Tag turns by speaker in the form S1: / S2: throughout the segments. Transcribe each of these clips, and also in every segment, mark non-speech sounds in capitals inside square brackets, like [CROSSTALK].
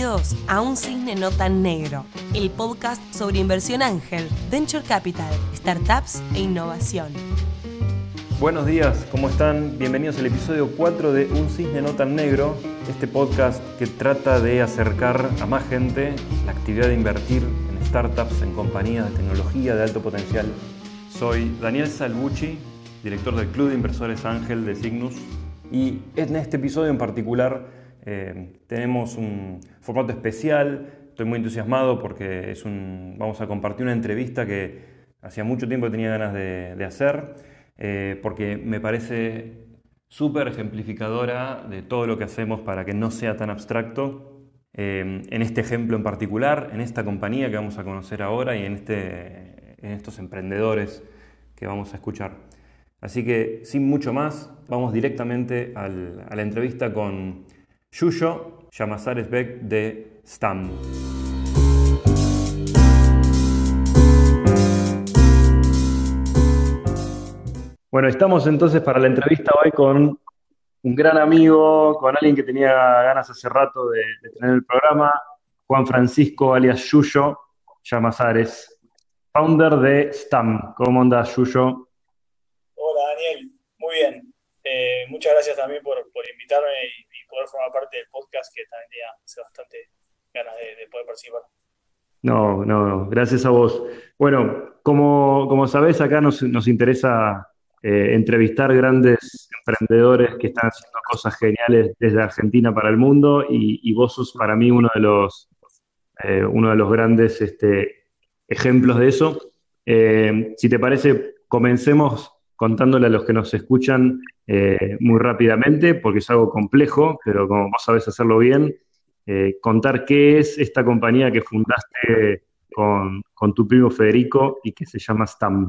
S1: Bienvenidos a Un Cisne No Tan Negro, el podcast sobre inversión ángel, venture capital, startups e innovación.
S2: Buenos días, ¿cómo están? Bienvenidos al episodio 4 de Un Cisne No Tan Negro, este podcast que trata de acercar a más gente la actividad de invertir en startups, en compañías de tecnología de alto potencial. Soy Daniel Salvucci, director del Club de Inversores Ángel de Cygnus, y en este episodio en particular eh, tenemos un formato especial, estoy muy entusiasmado porque es un, vamos a compartir una entrevista que hacía mucho tiempo tenía ganas de, hacer, eh, porque me parece súper ejemplificadora de todo lo que hacemos para que no sea tan abstracto. Eh, en este ejemplo en particular, en esta compañía que vamos a conocer ahora y en, este, en estos emprendedores que vamos a escuchar. Así que sin mucho más, vamos directamente a la entrevista con Yuyo Llamazares Beck de STAM. Bueno, estamos entonces para la entrevista hoy con un gran amigo, con alguien que tenía ganas hace rato de, tener el programa, Juan Francisco alias Yuyo Llamazares, founder de STAM. ¿Cómo andas, Yuyo?
S3: Hola, Daniel. Muy bien. Eh, muchas gracias también por, por invitarme y poder formar parte del podcast, que también tenía bastante ganas de, poder participar.
S2: No, no, gracias a vos. Bueno, como, como sabés, acá nos, nos interesa eh, entrevistar grandes emprendedores que están haciendo cosas geniales desde Argentina para el mundo y, vos sos para mí uno de los, eh, uno de los grandes este, ejemplos de eso. Eh, si te parece, comencemos contándole a los que nos escuchan eh, muy rápidamente, porque es algo complejo, pero como vos sabés hacerlo bien, eh, contar qué es esta compañía que fundaste con, tu primo Federico y que se llama STAM.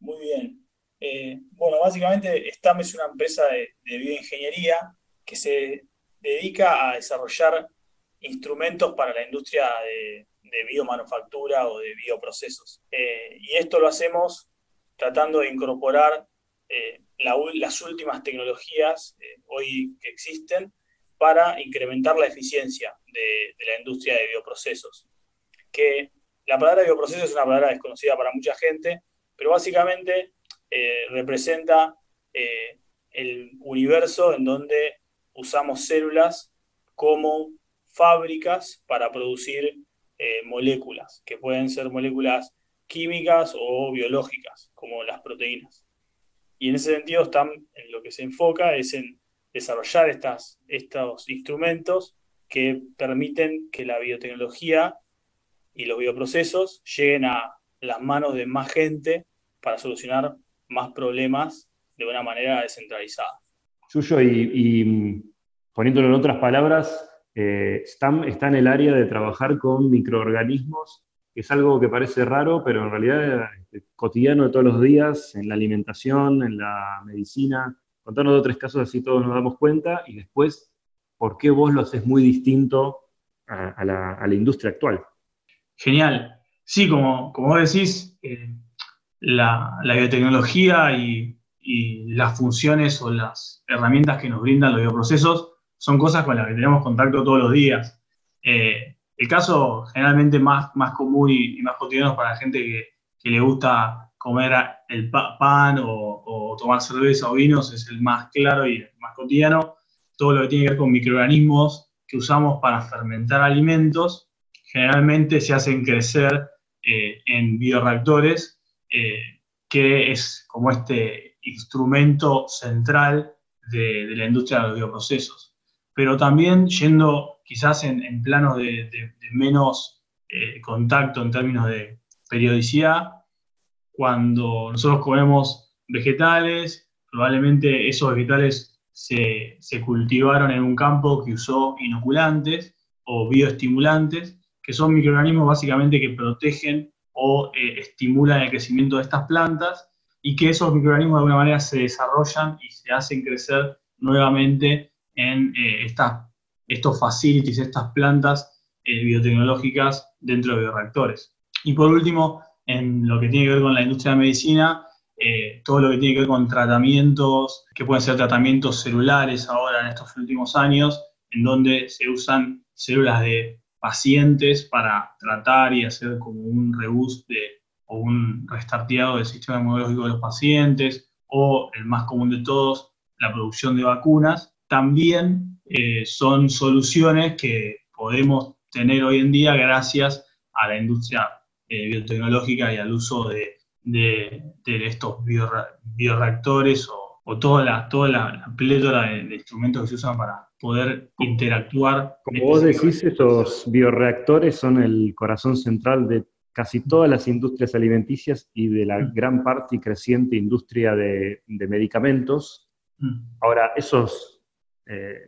S3: Muy bien. Eh, bueno, básicamente STAM es una empresa de, bioingeniería que se dedica a desarrollar instrumentos para la industria de, de biomanufactura o de bioprocesos. y esto lo hacemos tratando de incorporar eh, las últimas tecnologías eh, hoy que existen para incrementar la eficiencia de, la industria de bioprocesos. Que la palabra bioproceso es una palabra desconocida para mucha gente, pero básicamente eh, representa el universo en donde usamos células como fábricas para producir moléculas, que pueden ser moléculas químicas o biológicas, como las proteínas. Y en ese sentido, están, en lo que se enfoca es en desarrollar estas, estos instrumentos que permiten que la biotecnología y los bioprocesos lleguen a las manos de más gente para solucionar más problemas de una manera descentralizada.
S2: Suyo, y, poniéndolo en otras palabras, eh, STAM está en el área de trabajar con microorganismos es algo que parece raro, pero en realidad es cotidiano de todos los días, en la alimentación, en la medicina. Contanos dos o tres casos así todos nos damos cuenta y después, ¿por qué vos lo haces muy distinto a, la, industria actual?
S3: Genial. Sí, como, como vos decís, eh, la, biotecnología y, las funciones o las herramientas que nos brindan los bioprocesos son cosas con las que tenemos contacto todos los días. Eh, el caso generalmente más, más común y, más cotidiano para la gente que, le gusta comer el pan o, tomar cerveza o vinos es el más claro y el más cotidiano. Todo lo que tiene que ver con microorganismos que usamos para fermentar alimentos generalmente se hacen crecer eh, en bioreactores, eh, que es como este instrumento central de, de la industria de los bioprocesos. Pero también yendo quizás en, planos de, menos eh, contacto en términos de periodicidad, cuando nosotros comemos vegetales, probablemente esos vegetales se, cultivaron en un campo que usó inoculantes o bioestimulantes, que son microorganismos básicamente que protegen o eh, estimulan el crecimiento de estas plantas y que esos microorganismos de alguna manera se desarrollan y se hacen crecer nuevamente en eh, estas estos facilities, estas plantas eh, biotecnológicas dentro de bioreactores. Y por último, en lo que tiene que ver con la industria de medicina, eh, todo lo que tiene que ver con tratamientos, que pueden ser tratamientos celulares ahora en estos últimos años, en donde se usan células de pacientes para tratar y hacer como un reboost o un restarteado del sistema inmunológico de los pacientes, o el más común de todos, la producción de vacunas, también eh, son soluciones que podemos tener hoy en día gracias a la industria eh, biotecnológica y al uso de, estos bioreactores o, toda la, toda la, plétora de, instrumentos que se usan para poder interactuar.
S2: Como vos decís, esos bioreactores son el corazón central de casi todas las industrias alimenticias y de la mm. gran parte y creciente industria de, medicamentos. Mm. Ahora, esos eh,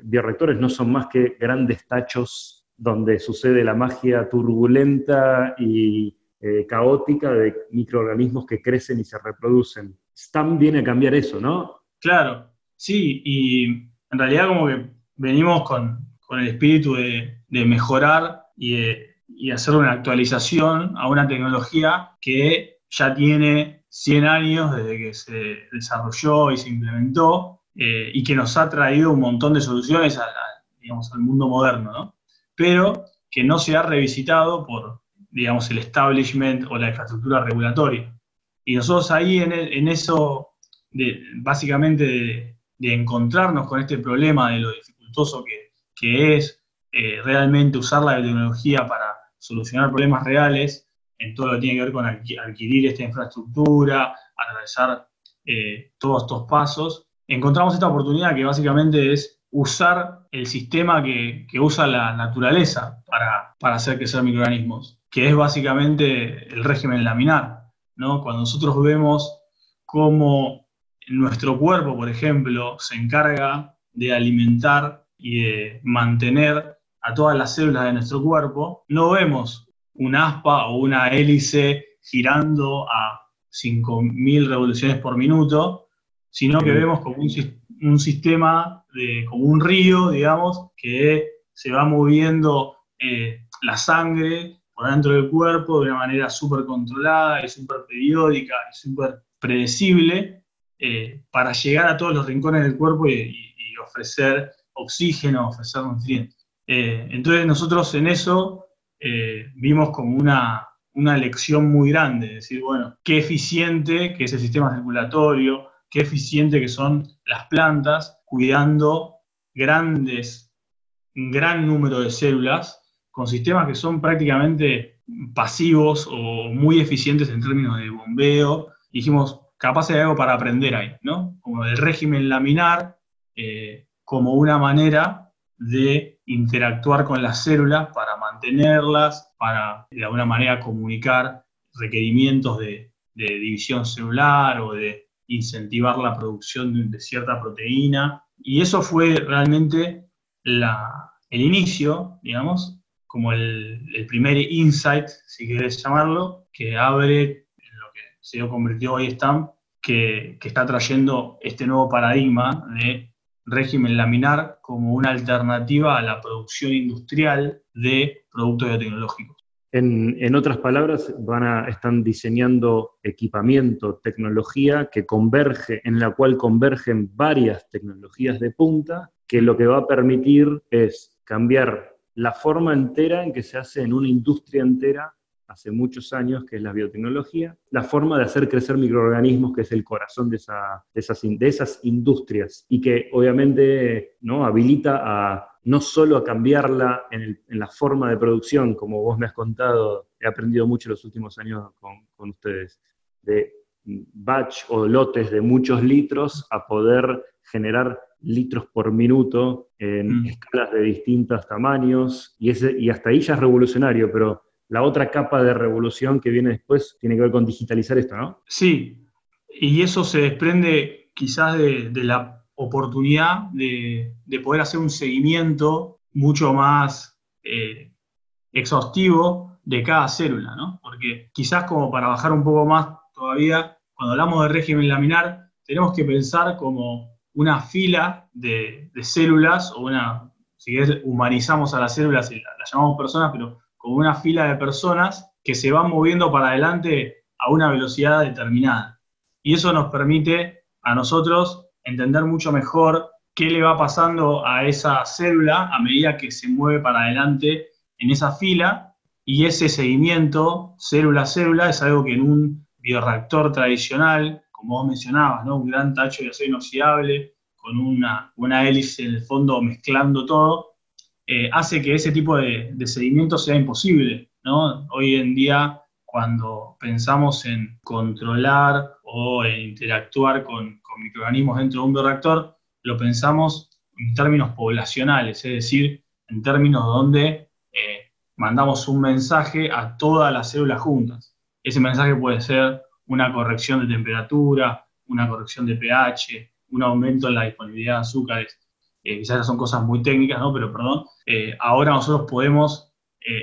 S2: no son más que grandes tachos donde sucede la magia turbulenta y eh, caótica de microorganismos que crecen y se reproducen. STAM viene a cambiar eso, ¿no?
S3: Claro, sí, y en realidad como que venimos con, el espíritu de, mejorar y, hacer una actualización a una tecnología que ya tiene 100 años desde que se desarrolló y se implementó eh, y que nos ha traído un montón de soluciones al mundo moderno, ¿no? pero que no se ha revisitado por, digamos, el establishment o la infraestructura regulatoria. Y nosotros ahí en, eso, de, básicamente de, encontrarnos con este problema de lo dificultoso que, es eh, realmente usar la tecnología para solucionar problemas reales, en todo lo que tiene que ver con adquirir esta infraestructura, atravesar eh, todos estos pasos, encontramos esta oportunidad que básicamente es usar el sistema que, usa la naturaleza para, hacer crecer microorganismos, que es básicamente el régimen laminar. ¿no? Cuando nosotros vemos cómo nuestro cuerpo, por ejemplo, se encarga de alimentar y de mantener a todas las células de nuestro cuerpo, no vemos un aspa o una hélice girando a 5.000 revoluciones por minuto, sino que vemos como un, un sistema de, como un río, digamos, que se va moviendo eh, la sangre por dentro del cuerpo de una manera súper controlada y súper periódica y súper predecible eh, para llegar a todos los rincones del cuerpo y, ofrecer oxígeno, ofrecer nutrientes. Eh, entonces nosotros en eso vimos como una, una lección muy grande, decir, bueno, qué eficiente que es el sistema circulatorio, qué eficiente que son las plantas cuidando grandes, un gran número de células con sistemas que son prácticamente pasivos o muy eficientes en términos de bombeo. Dijimos, capaz de algo para aprender ahí, ¿no? Como el régimen laminar, eh, como una manera de interactuar con las células para mantenerlas, para de alguna manera comunicar requerimientos de división celular o de incentivar la producción de, cierta proteína. Y eso fue realmente el inicio, digamos, como el, primer insight, si querés llamarlo, que abre lo que se convirtió hoy STAMP, que está trayendo este nuevo paradigma de régimen laminar como una alternativa a la producción industrial de productos biotecnológicos.
S2: En, otras palabras, están diseñando equipamiento, tecnología que converge, en la cual convergen varias tecnologías de punta, que lo que va a permitir es cambiar la forma entera en que se hace en una industria entera hace muchos años, que es la biotecnología, la forma de hacer crecer microorganismos, que es el corazón de, esas, de esas industrias, y que obviamente ¿no? habilita a no solo a cambiarla en, la forma de producción, como vos me has contado, he aprendido mucho los últimos años con, ustedes, de batch o lotes de muchos litros a poder generar litros por minuto en mm. escalas de distintos tamaños, y, ese, y hasta ahí ya es revolucionario, pero la otra capa de revolución que viene después tiene que ver con digitalizar esto, ¿no?
S3: Sí, y eso se desprende quizás de la oportunidad de, poder hacer un seguimiento mucho más eh, exhaustivo de cada célula, ¿no? Porque quizás como para bajar un poco más todavía, cuando hablamos de régimen laminar, tenemos que pensar como una fila de, células, o una, si querés, humanizamos a las células y las llamamos personas, pero como una fila de personas que se van moviendo para adelante a una velocidad determinada. Y eso nos permite a nosotros entender mucho mejor qué le va pasando a esa célula a medida que se mueve para adelante en esa fila y ese seguimiento célula a célula es algo que en un bioreactor tradicional, como vos mencionabas, ¿no? un gran tacho de acero inoxidable con una, una hélice en el fondo mezclando todo, eh, hace que ese tipo de, seguimiento sea imposible. ¿no? Hoy en día, cuando pensamos en controlar o en interactuar con, microorganismos dentro de un bioreactor, lo pensamos en términos poblacionales, es decir, en términos donde eh, mandamos un mensaje a todas las células juntas. Ese mensaje puede ser una corrección de temperatura, una corrección de pH, un aumento en la disponibilidad de azúcares. Eh, quizás son cosas muy técnicas, ¿no? Pero perdón, eh, ahora nosotros podemos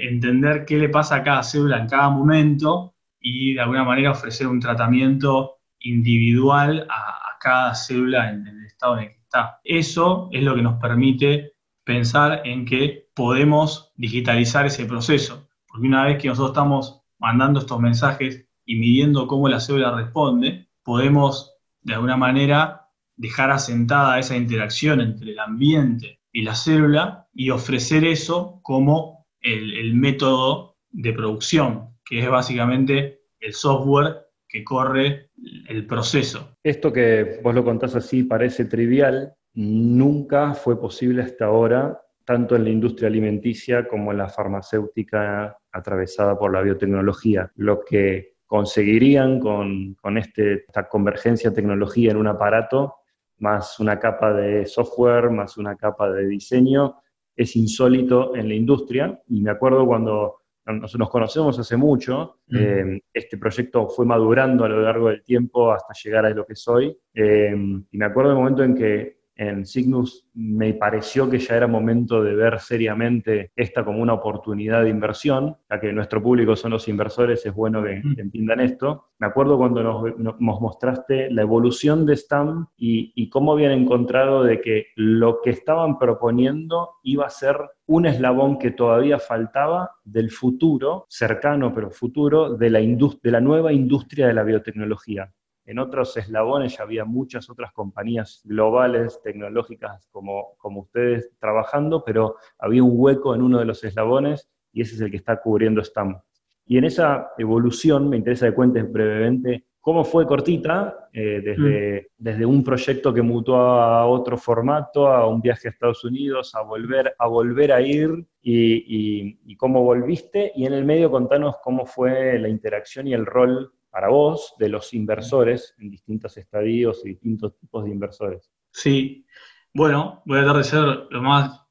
S3: entender qué le pasa a cada célula en cada momento y de alguna manera ofrecer un tratamiento individual a, cada célula en, en el estado en el que eso es lo que nos permite pensar en que podemos digitalizar ese proceso, porque una vez que nosotros estamos mandando estos mensajes y midiendo cómo la célula responde, podemos de alguna manera dejar asentada esa interacción entre el ambiente y la célula y ofrecer eso como el, método de producción, que es básicamente el software que corre el proceso.
S2: Esto que vos lo contás así parece trivial, nunca fue posible hasta ahora, tanto en la industria alimenticia como en la farmacéutica atravesada por la biotecnología. Lo que conseguirían con, con este, esta convergencia tecnología en un aparato, más una capa de software, más una capa de diseño, es insólito en la industria. Y me acuerdo cuando nos, conocemos hace mucho, eh, este proyecto fue madurando a lo largo del tiempo hasta llegar a lo que soy, eh, y me acuerdo del momento en que en Cygnus me pareció que ya era momento de ver seriamente esta como una oportunidad de inversión, ya que nuestro público son los inversores, es bueno que, entiendan esto. Me acuerdo cuando nos, mostraste la evolución de STAM y, y, cómo habían encontrado de que lo que estaban proponiendo iba a ser un eslabón que todavía faltaba del futuro, cercano pero futuro, de la, de la nueva industria de la biotecnología. En otros eslabones ya había muchas otras compañías globales, tecnológicas como, como ustedes trabajando, pero había un hueco en uno de los eslabones y ese es el que está cubriendo STAM. Y en esa evolución me interesa que cuentes brevemente cómo fue cortita, eh, desde, mm. desde un proyecto que mutó a otro formato, a un viaje a Estados Unidos, a volver a, volver a ir y, y cómo volviste. Y en el medio contanos cómo fue la interacción y el rol para vos de los inversores en distintos estadios y distintos tipos de inversores.
S3: Sí, bueno, voy a tratar de ser lo más,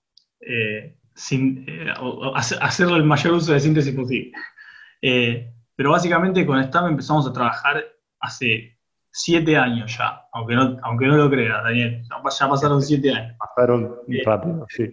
S3: eh, sin, eh, hacerlo el mayor uso de síntesis posible. Eh, pero básicamente con STAM empezamos a trabajar hace siete años ya, aunque no, aunque no lo creas, Daniel, ya pasaron [LAUGHS] siete años.
S2: Pasaron rápido, sí.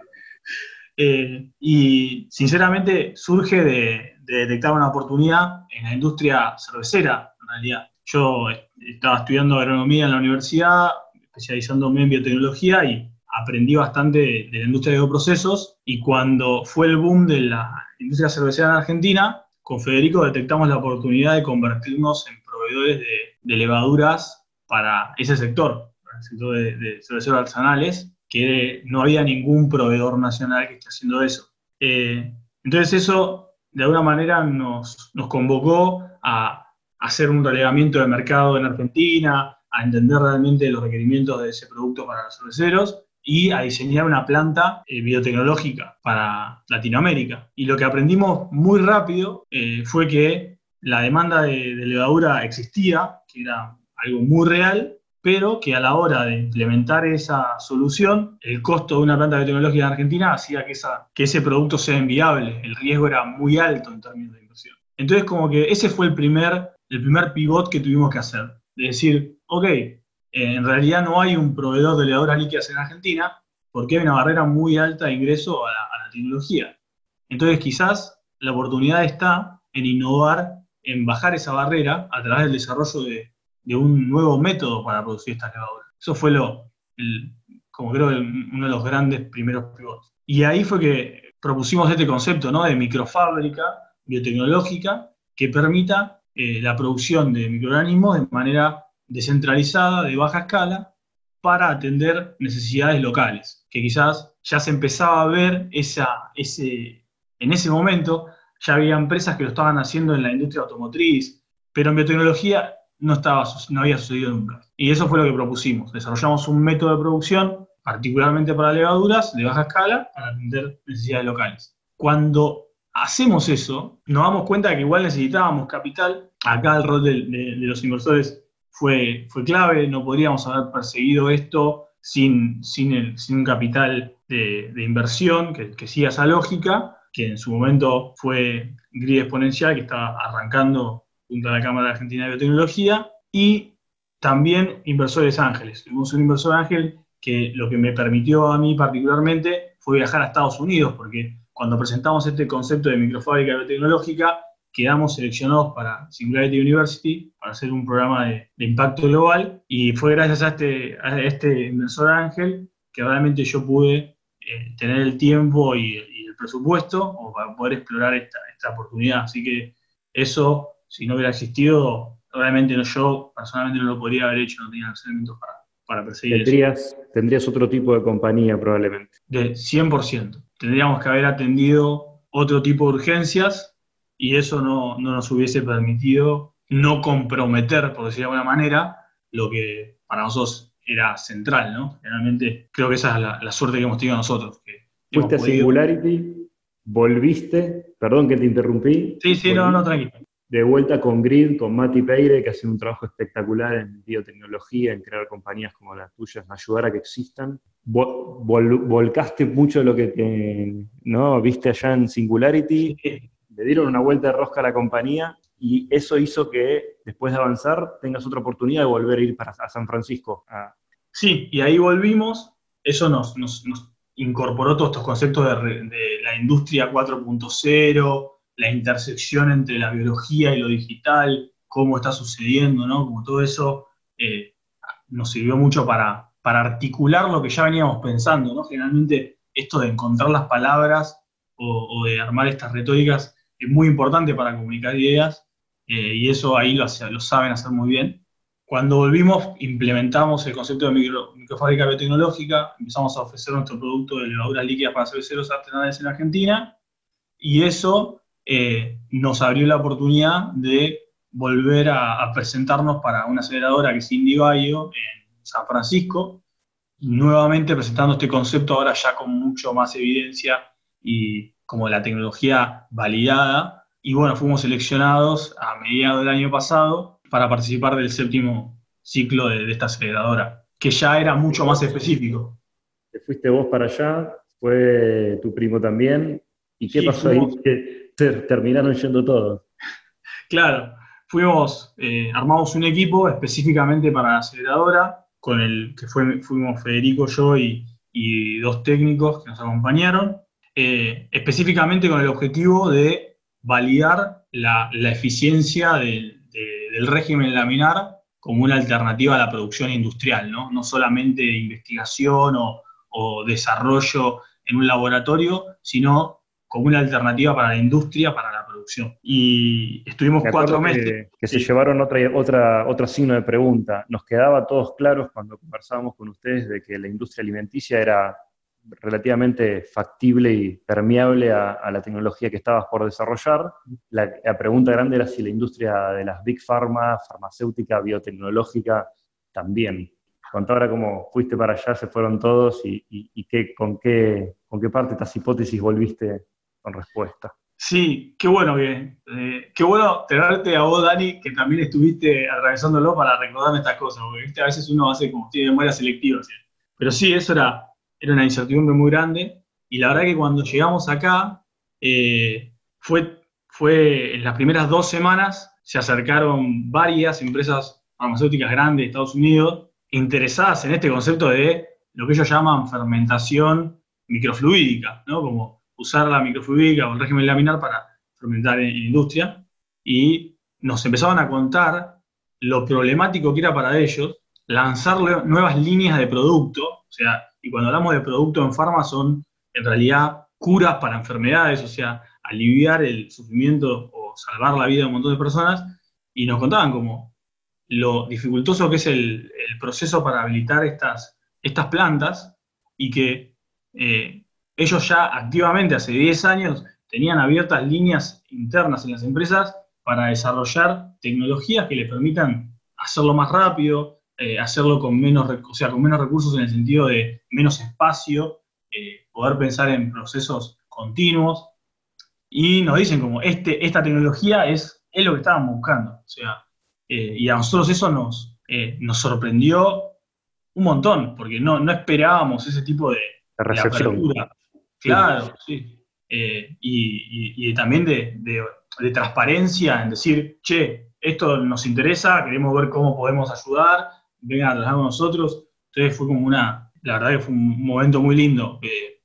S3: y sinceramente surge de, detectar una oportunidad en la industria cervecera, en realidad. Yo estaba estudiando agronomía en la universidad, especializándome en biotecnología y aprendí bastante de, la industria de bioprocesos y cuando fue el boom de la industria cervecera en Argentina, con Federico detectamos la oportunidad de convertirnos en proveedores de, levaduras para ese sector, para el sector de, cerveceros artesanales, que no había ningún proveedor nacional que esté haciendo eso. Eh, entonces eso de alguna manera nos, convocó a, hacer un relevamiento de mercado en Argentina, a entender realmente los requerimientos de ese producto para los cerveceros y a diseñar una planta eh, biotecnológica para Latinoamérica. Y lo que aprendimos muy rápido eh, fue que la demanda de, de, levadura existía, que era algo muy real, pero que a la hora de implementar esa solución, el costo de una planta biotecnológica en Argentina hacía que, ese producto sea inviable, el riesgo era muy alto en términos de inversión. Entonces, como que ese fue el primer, el primer pivot que tuvimos que hacer, de decir, ok, en realidad no hay un proveedor de levaduras líquidas en Argentina porque hay una barrera muy alta de ingreso a la, a la tecnología. Entonces, quizás la oportunidad está en innovar, en bajar esa barrera a través del desarrollo de de un nuevo método para producir estas levaduras. Eso fue lo, como creo, uno de los grandes primeros pivotes. Y ahí fue que propusimos este concepto ¿no? de microfábrica biotecnológica que permita eh, la producción de microorganismos de manera descentralizada, de baja escala, para atender necesidades locales, que quizás ya se empezaba a ver esa, ese, en ese momento, ya había empresas que lo estaban haciendo en la industria automotriz, pero en biotecnología no, estaba, no había sucedido nunca. Y eso fue lo que propusimos. Desarrollamos un método de producción, particularmente para levaduras, de baja escala, para atender necesidades locales. Cuando hacemos eso, nos damos cuenta de que igual necesitábamos capital. Acá el rol de, los inversores fue, fue clave, no podríamos haber perseguido esto sin, sin, sin un capital de, inversión que, que siga esa lógica, que en su momento fue Grid Exponencial, que estaba arrancando junto a la Cámara Argentina de Biotecnología, y también inversores ángeles. Tuvimos un inversor ángel que lo que me permitió a mí particularmente fue viajar a Estados Unidos, porque cuando presentamos este concepto de microfábrica biotecnológica, quedamos seleccionados para Singularity University para hacer un programa de, impacto global y fue gracias a este, a este inversor ángel que realmente yo pude eh, tener el tiempo y, el presupuesto para poder explorar esta, esta oportunidad. Así que eso si no hubiera existido, realmente no, yo personalmente no lo podría haber hecho, no tenía los elementos para, para perseguir
S2: tendrías, eso. Tendrías otro tipo de compañía probablemente.
S3: De 100%. Tendríamos que haber atendido otro tipo de urgencias y eso no, no nos hubiese permitido no comprometer, por decirlo de alguna manera, lo que para nosotros era central, ¿no? Realmente creo que esa es la, suerte que hemos tenido nosotros. Que
S2: Fuiste a Singularity, volviste, perdón que te interrumpí.
S3: Sí, sí, no, no, tranquilo
S2: de vuelta con Grid, con Mati Peire, que hace un trabajo espectacular en biotecnología, en crear compañías como las tuyas, ayudar a que existan. volcaste mucho de lo que ¿no? viste allá en Singularity, le dieron una vuelta de rosca a la compañía y eso hizo que después de avanzar tengas otra oportunidad de volver a ir para, a San Francisco.
S3: Sí, y ahí volvimos, eso nos, nos, incorporó todos estos conceptos de, de la industria 4.0, la intersección entre la biología y lo digital, cómo está sucediendo, ¿no? Como todo eso eh, nos sirvió mucho para, para articular lo que ya veníamos pensando, ¿no? Generalmente esto de encontrar las palabras o, de armar estas retóricas es muy importante para comunicar ideas eh, y eso ahí lo, lo, saben hacer muy bien. Cuando volvimos, implementamos el concepto de micro, microfábrica biotecnológica, empezamos a ofrecer nuestro producto de levaduras líquidas para cerveceros artesanales en Argentina y eso eh, nos abrió la oportunidad de volver a, presentarnos para una aceleradora que es IndieBio en San Francisco, nuevamente presentando este concepto ahora ya con mucho más evidencia y como la tecnología validada. Y bueno, fuimos seleccionados a mediados del año pasado para participar del séptimo ciclo de, esta aceleradora, que ya era mucho más específico.
S2: Te fuiste vos para allá, fue tu primo también. ¿Y qué pasó ahí? Terminaron yendo todos.
S3: Claro, fuimos, eh, armamos un equipo específicamente para la aceleradora, con el que fuimos Federico, yo y, dos técnicos que nos acompañaron, eh, específicamente con el objetivo de validar la, eficiencia del régimen laminar como una alternativa a la producción industrial, no, no solamente investigación o desarrollo en un laboratorio, sino como una alternativa para la industria, para la producción. Y estuvimos cuatro meses.
S2: Que, se llevaron otra, otra, otro signo de pregunta. Nos quedaba a todos claros cuando conversábamos con ustedes de que la industria alimenticia era relativamente factible y permeable a, la tecnología que estabas por desarrollar. La, pregunta grande era si la industria de las big pharma, farmacéutica, biotecnológica, también. Contá ahora cómo fuiste para allá, se fueron todos y, qué, con, qué, con qué parte de estas hipótesis volviste con respuesta.
S3: Sí, qué bueno que, eh, qué bueno tenerte a vos, Dani, que también estuviste atravesándolo para recordarme estas cosas, porque a veces uno hace como tiene memoria selectiva. Pero sí, eso era, era una incertidumbre muy grande. Y la verdad que cuando llegamos acá, eh, fue, fue en las primeras dos semanas, se acercaron varias empresas farmacéuticas grandes de Estados Unidos interesadas en este concepto de lo que ellos llaman fermentación microfluídica, ¿no? Como usar la microfluidica o el régimen laminar para fermentar en, industria y nos empezaban a contar lo problemático que era para ellos lanzar nuevas líneas de producto, o sea, y cuando hablamos de producto en farma son en realidad curas para enfermedades, o sea, aliviar el sufrimiento o salvar la vida de un montón de personas, y nos contaban como lo dificultoso que es el, proceso para habilitar estas, estas plantas y que eh, ellos ya activamente hace 10 años tenían abiertas líneas internas en las empresas para desarrollar tecnologías que le permitan hacerlo más rápido, eh, hacerlo con menos, o sea, con menos recursos en el sentido de menos espacio, eh, poder pensar en procesos continuos. Y nos dicen como, este, esta tecnología es, es lo que estábamos buscando. O sea, eh, y a nosotros eso nos, nos sorprendió un montón, porque no, no esperábamos ese tipo de,
S2: recepción.
S3: Claro, sí. y, también de, de, transparencia en decir, che, esto nos interesa, queremos ver cómo podemos ayudar, vengan a trabajar con nosotros. Entonces fue como una, la verdad que fue un momento muy lindo eh,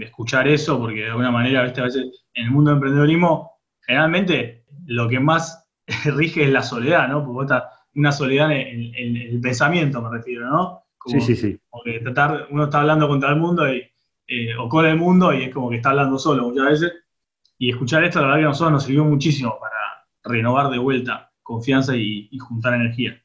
S3: escuchar eso, porque de alguna manera, a veces en el mundo del emprendedorismo, generalmente lo que más [LAUGHS] rige es la soledad, ¿no? Porque una soledad en, el pensamiento, me refiero, ¿no?
S2: Sí, sí, sí.
S3: Porque tratar, uno está hablando contra el mundo y, eh, o con el mundo y es como que está hablando solo muchas veces. Y escuchar esto, la verdad que a nosotros nos sirvió muchísimo para renovar de vuelta confianza y juntar energía.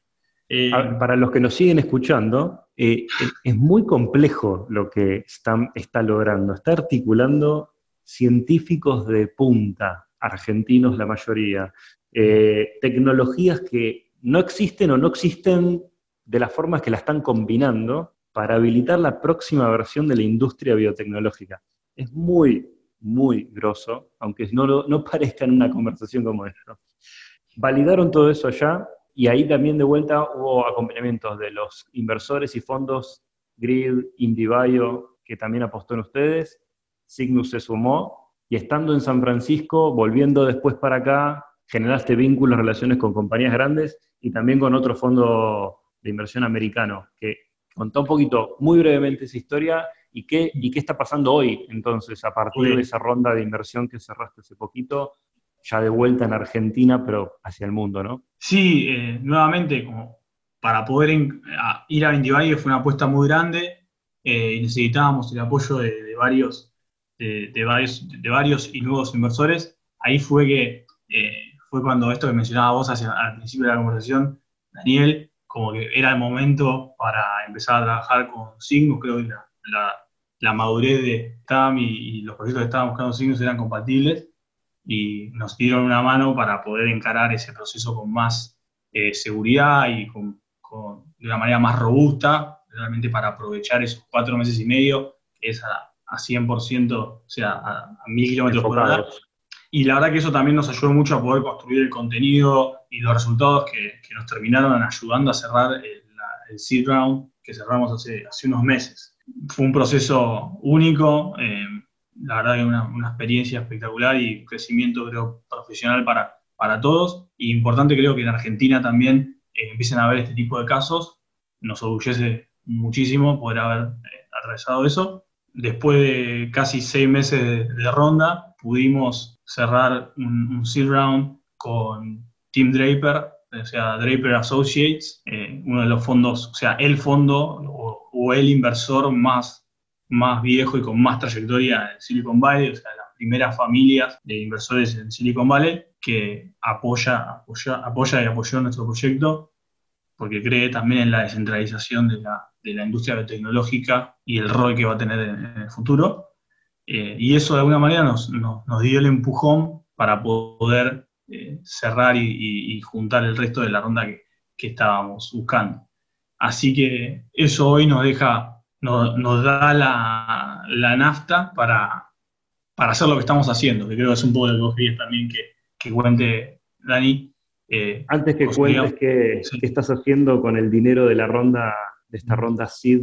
S2: Eh, para los que nos siguen escuchando, eh, es muy complejo lo que está, está logrando. Está articulando científicos de punta, argentinos la mayoría, tecnologías que no existen o no existen de las formas que la están combinando para habilitar la próxima versión de la industria biotecnológica. Es muy, muy grosso, aunque no, no [LAUGHS] parezca en una conversación como esta. Validaron todo eso allá, y ahí también de vuelta hubo acompañamientos de los inversores y fondos Grid, IndieBio, que también apostó en ustedes, Cygnus se sumó, y estando en San Francisco, volviendo después para acá, generaste vínculos, relaciones con compañías grandes y también con otro fondo de inversión americano, que contó un poquito, muy brevemente esa historia y qué, y qué está pasando hoy, entonces, a partir de esa ronda de inversión que cerraste hace poquito, ya de vuelta en Argentina, pero hacia el mundo, ¿no?
S3: Sí, eh, nuevamente, como para poder ir a Valle fue una apuesta muy grande eh, y necesitábamos el apoyo de, varios, de, varios, de varios y nuevos inversores. Ahí fue que eh, fue cuando esto que mencionaba vos hacia, al principio de la conversación, Daniel, como que era el momento para empezar a trabajar con Signos, creo que la, la, madurez de TAM y, los proyectos que estaban buscando Signos eran compatibles y nos dieron una mano para poder encarar ese proceso con más eh, seguridad y con, de una manera más robusta, realmente para aprovechar esos cuatro meses y medio, que es a, a 100%, o sea, a, mil kilómetros por hora. Y la verdad que eso también nos ayudó mucho a poder construir el contenido y los resultados que, que nos terminaron ayudando a cerrar el, el, seed round que cerramos hace, hace unos meses. Fue un proceso único. Eh, la verdad que una, una experiencia espectacular y crecimiento creo profesional para, para todos. Y importante creo que en Argentina también eh, empiecen a ver este tipo de casos. Nos orgullece muchísimo poder haber eh, atravesado eso. Después de casi seis meses de, ronda, pudimos cerrar un, un, seed round con Tim Draper, o sea, Draper Associates, eh, uno de los fondos, o sea, el fondo o, o el inversor más más viejo y con más trayectoria en Silicon Valley, o sea, las primeras familias de inversores en Silicon Valley, que apoya, apoya, apoya y apoyó nuestro proyecto, porque cree también en la descentralización de la, de la industria tecnológica y el rol que va a tener en, el futuro. Eh, y eso de alguna manera nos, nos, dio el empujón para poder eh, cerrar y, y, juntar el resto de la ronda que, que estábamos buscando. Así que eso hoy nos deja nos, da la, la nafta para, para, hacer lo que estamos haciendo, que creo que es un poco lo que también que, que cuente Dani.
S2: Eh, Antes que cuentes qué, estás haciendo con el dinero de la ronda, de esta ronda SID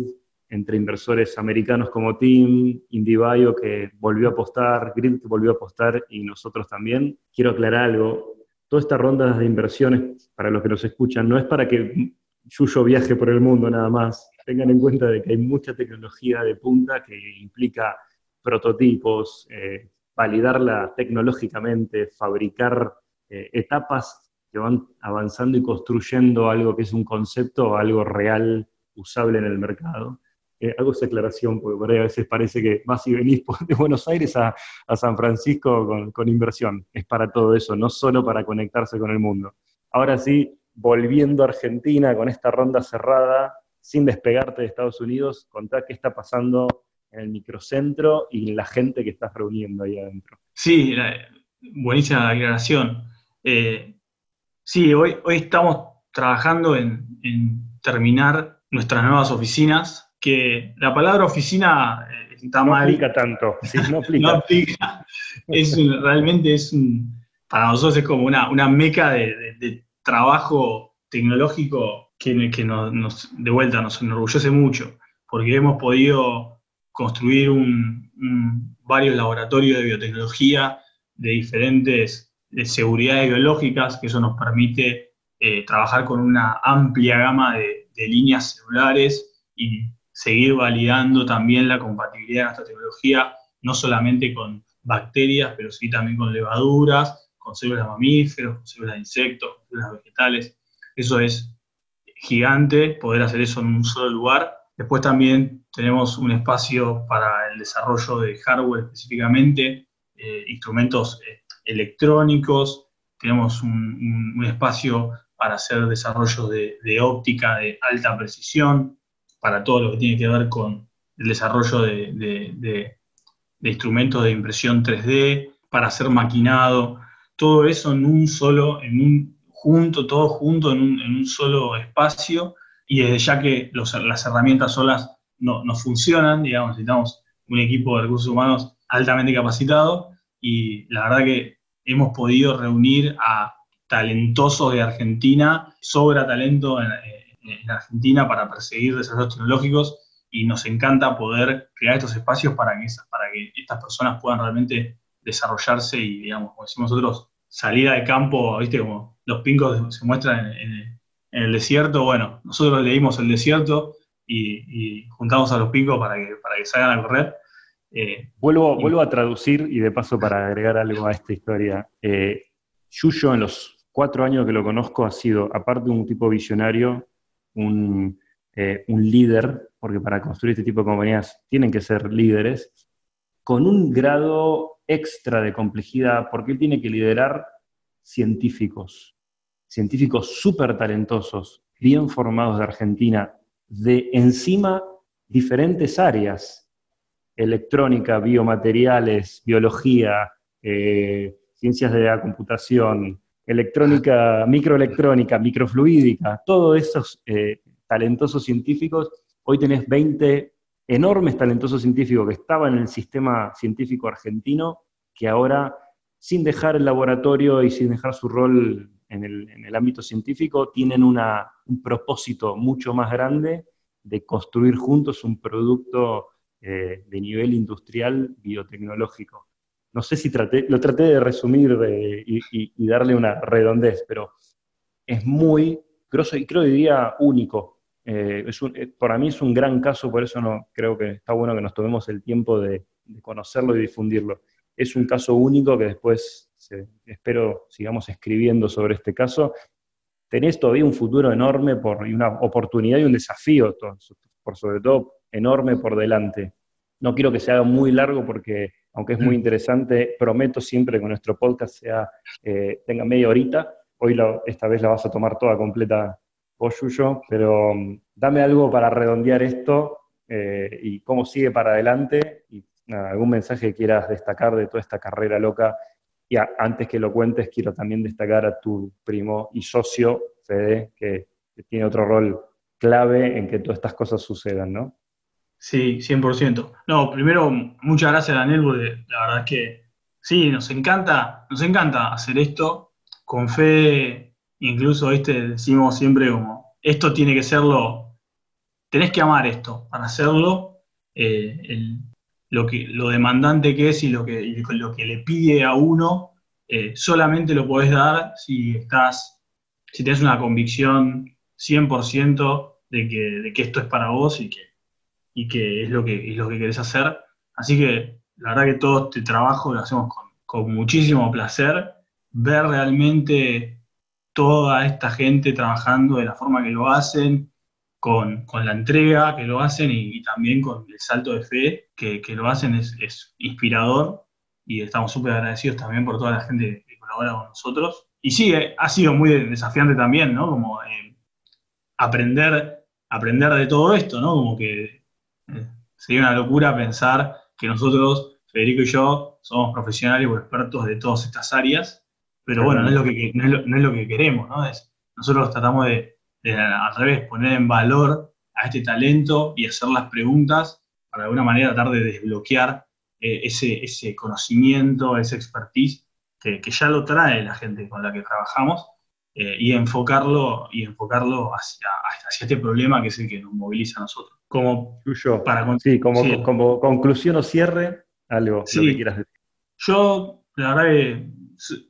S2: entre inversores americanos como Team, IndieBio que volvió a apostar, Grid que volvió a apostar y nosotros también. Quiero aclarar algo. Toda esta ronda de inversiones, para los que nos escuchan, no es para que Yuyo viaje por el mundo nada más tengan en cuenta de que hay mucha tecnología de punta que implica prototipos, eh, validarla tecnológicamente, fabricar eh, etapas que van avanzando y construyendo algo que es un concepto, algo real, usable en el mercado. Eh, hago esa aclaración porque por ahí a veces parece que vas y venís de Buenos Aires a, San Francisco con, con, inversión. Es para todo eso, no solo para conectarse con el mundo. Ahora sí, volviendo a Argentina con esta ronda cerrada, sin despegarte de Estados Unidos, contá qué está pasando en el microcentro y la gente que estás reuniendo ahí adentro.
S3: Sí, buenísima aclaración. Eh, sí, hoy, hoy estamos trabajando en, terminar nuestras nuevas oficinas, que la palabra oficina eh, está
S2: no
S3: mal.
S2: Aplica tanto, [LAUGHS] no aplica.
S3: Es realmente es para nosotros es como una, una meca de, trabajo tecnológico que, que nos, de vuelta nos enorgullece mucho, porque hemos podido construir varios laboratorios de biotecnología de diferentes de seguridades biológicas, que eso nos permite eh, trabajar con una amplia gama de, líneas celulares y seguir validando también la compatibilidad de nuestra tecnología, no solamente con bacterias, pero sí también con levaduras, con células mamíferos, con células de insectos, con células vegetales. Eso es gigante, poder hacer eso en un solo lugar. Después también tenemos un espacio para el desarrollo de hardware específicamente, eh, instrumentos eh, electrónicos, tenemos un, espacio para hacer desarrollos de, óptica de alta precisión, para todo lo que tiene que ver con el desarrollo de, instrumentos de impresión 3D, para hacer maquinado, todo eso en un solo, en un junto, todo junto en un, solo espacio, y desde ya que las herramientas solas no, no funcionan, digamos, necesitamos un equipo de recursos humanos altamente capacitado, y la verdad que hemos podido reunir a talentosos de Argentina, sobra talento en, Argentina para perseguir desarrollos tecnológicos y nos encanta poder crear estos espacios para que, para que estas personas puedan realmente desarrollarse y, digamos, como decimos nosotros, salir al campo, viste, como los pincos se muestran en, el desierto, bueno, nosotros leímos el desierto y, juntamos a los pincos para que, para que salgan a correr.
S2: Eh, vuelvo, vuelvo a traducir y de paso para agregar algo a esta historia. Eh, Yuyo, en los cuatro años que lo conozco, ha sido, aparte de un tipo visionario, un, eh, un líder, porque para construir este tipo de compañías tienen que ser líderes, con un grado extra de complejidad, porque él tiene que liderar científicos, científicos súper talentosos, bien formados de Argentina, de encima diferentes áreas electrónica, biomateriales, biología, eh, ciencias de la computación, electrónica, microelectrónica, microfluídica, todos esos eh, talentosos científicos, hoy tenés 20 enormes talentosos científicos que estaban en el sistema científico argentino, que ahora, sin dejar el laboratorio y sin dejar su rol en el, ámbito científico, tienen un propósito mucho más grande de construir juntos un producto eh, de nivel industrial biotecnológico. No sé si traté, lo traté de resumir y, darle una redondez, pero es muy grosso y creo diría único. Eh, es eh, para mí es un gran caso, por eso no, creo que está bueno que nos tomemos el tiempo de, conocerlo y difundirlo. Es un caso único que después espero sigamos escribiendo sobre este caso. Tenés todavía un futuro enorme y una oportunidad y un desafío, por sobre todo enorme por delante. No quiero que se haga muy largo porque, aunque es muy mm. interesante, prometo siempre que nuestro podcast sea, eh, tenga media horita. Hoy esta vez la vas a tomar toda completa vos, Yuyo, pero mm, dame algo para redondear esto eh, y cómo sigue para adelante y algún mensaje que quieras destacar de toda esta carrera loca. Y antes que lo cuentes, quiero también destacar a tu primo y socio, Fede, que tiene otro rol clave en que todas estas cosas sucedan, ¿no?
S3: Sí, 100%. No, primero, muchas gracias, Daniel, porque la verdad es que sí, nos encanta, nos encanta hacer esto con fe, incluso, ¿viste? decimos siempre como, esto tiene que serlo, tenés que amar esto para hacerlo, eh, lo, que, lo demandante que es y lo que, lo que le pide a uno, eh, solamente lo podés dar si estás, si tienes una convicción 100% de que, de que esto es para vos y que y que es lo que, es lo que querés hacer. Así que la verdad que todo este trabajo lo hacemos con, muchísimo placer, ver realmente toda esta gente trabajando de la forma que lo hacen, con, la entrega que lo hacen y, también con el salto de fe que, lo hacen es, inspirador y estamos súper agradecidos también por toda la gente que colabora con nosotros. y sí, ha sido muy desafiante también, ¿no? Como aprender, aprender de todo esto, ¿no? Como que sería una locura pensar que nosotros, Federico y yo, somos profesionales o expertos de todas estas áreas, pero bueno, no es lo que, no es lo, que queremos, ¿no? Es, nosotros tratamos de, al revés, poner en valor a este talento y hacer las preguntas para de alguna manera tratar de desbloquear eh, ese, ese, conocimiento, ese expertise que, que, ya lo trae la gente con la que trabajamos eh, y enfocarlo, y enfocarlo hacia, hacia, este problema que es el que nos moviliza a nosotros.
S2: Como, para, sí, como, como conclusión o cierre, algo lo que quieras decir.
S3: Yo, la verdad que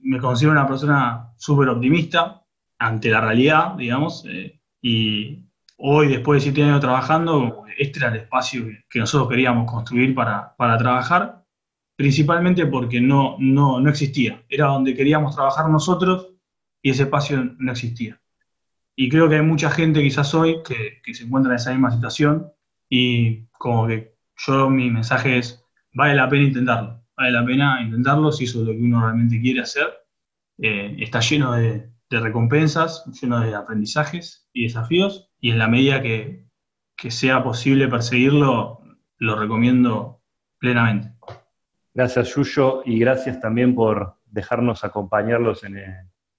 S3: me considero una persona súper optimista ante la realidad, digamos, eh, y hoy, después de siete años trabajando, este era el espacio que, nosotros queríamos construir para, para trabajar, principalmente porque no, no, no existía, era donde queríamos trabajar nosotros y ese espacio no existía. Y creo que hay mucha gente quizás hoy que, que se encuentra en esa misma situación y como que yo mi mensaje es, vale la pena intentarlo, vale la pena intentarlo si eso es lo que uno realmente quiere hacer. Eh, está lleno de, recompensas, lleno de aprendizajes y desafíos, y en la medida que, sea posible perseguirlo, lo recomiendo plenamente.
S2: Gracias, Yuyo, y gracias también por dejarnos acompañarlos en,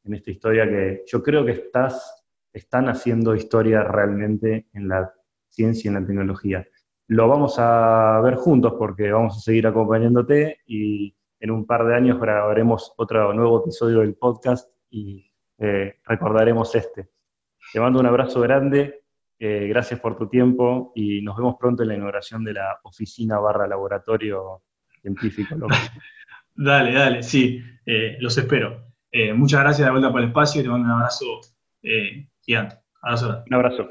S2: en, esta historia que yo creo que estás, están haciendo historia realmente en la ciencia y en la tecnología lo vamos a ver juntos porque vamos a seguir acompañándote y en un par de años grabaremos otro nuevo episodio del podcast y eh, recordaremos este. Te mando un abrazo grande, eh, gracias por tu tiempo y nos vemos pronto en la inauguración de la oficina barra laboratorio científico. [LAUGHS]
S3: dale, dale, sí, eh, los espero. Muchas gracias de vuelta por el espacio y te mando un abrazo gigante.
S2: Abrazo. Un abrazo.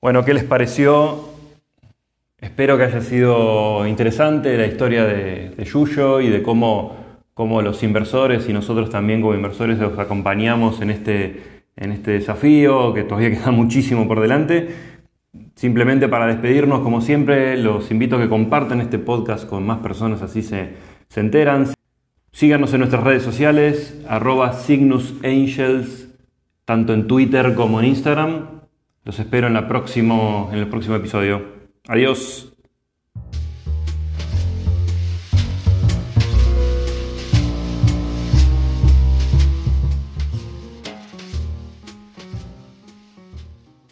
S2: Bueno, ¿qué les pareció? Espero que haya sido interesante la historia de, Yuyo y de cómo, los inversores y nosotros también como inversores los acompañamos en este, en este desafío, que todavía [LAUGHS] queda muchísimo por delante. Simplemente para despedirnos, como siempre, los invito a que compartan este podcast con más personas, así se, se enteran. Síganos en nuestras redes sociales, arroba Cygnus Angels, tanto en Twitter como en Instagram. Los espero en, la próximo, en el próximo episodio. Adiós.